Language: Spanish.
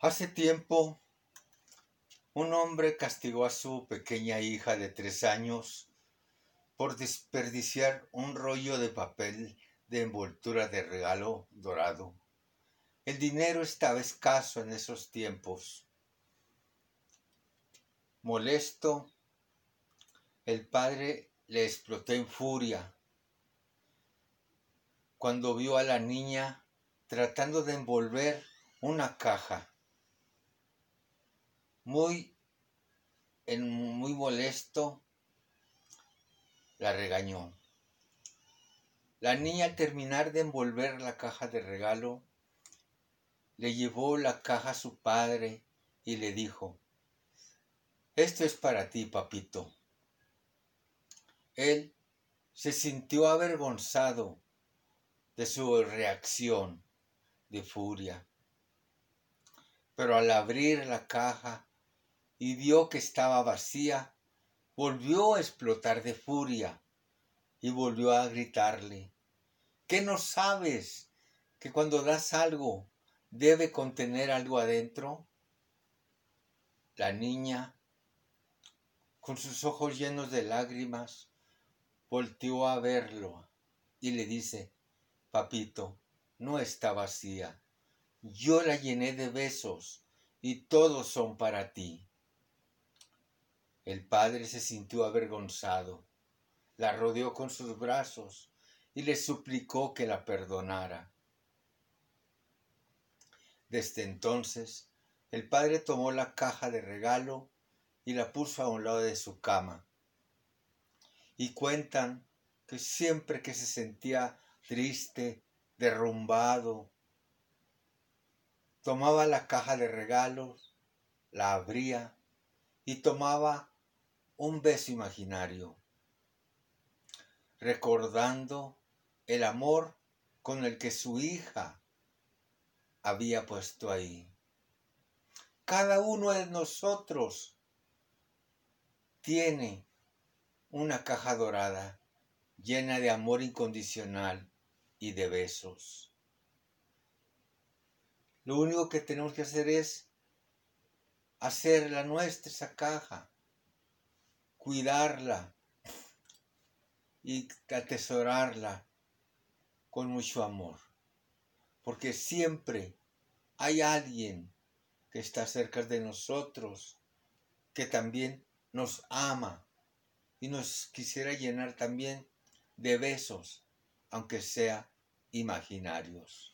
Hace tiempo, un hombre castigó a su pequeña hija de tres años por desperdiciar un rollo de papel de envoltura de regalo dorado. El dinero estaba escaso en esos tiempos. Molesto, el padre le explotó en furia cuando vio a la niña tratando de envolver una caja. Muy, en, muy molesto, la regañó. La niña al terminar de envolver la caja de regalo, le llevó la caja a su padre y le dijo, esto es para ti, papito. Él se sintió avergonzado de su reacción de furia. Pero al abrir la caja y vio que estaba vacía, volvió a explotar de furia y volvió a gritarle, ¿qué no sabes que cuando das algo debe contener algo adentro? La niña, con sus ojos llenos de lágrimas, volteó a verlo y le dice, Papito, no está vacía. Yo la llené de besos y todos son para ti. El padre se sintió avergonzado, la rodeó con sus brazos y le suplicó que la perdonara. Desde entonces, el padre tomó la caja de regalo y la puso a un lado de su cama. Y cuentan que siempre que se sentía triste, derrumbado. Tomaba la caja de regalos, la abría y tomaba un beso imaginario, recordando el amor con el que su hija había puesto ahí. Cada uno de nosotros tiene una caja dorada llena de amor incondicional y de besos. Lo único que tenemos que hacer es hacer la nuestra esa caja, cuidarla y atesorarla con mucho amor. Porque siempre hay alguien que está cerca de nosotros, que también nos ama y nos quisiera llenar también de besos aunque sea imaginarios.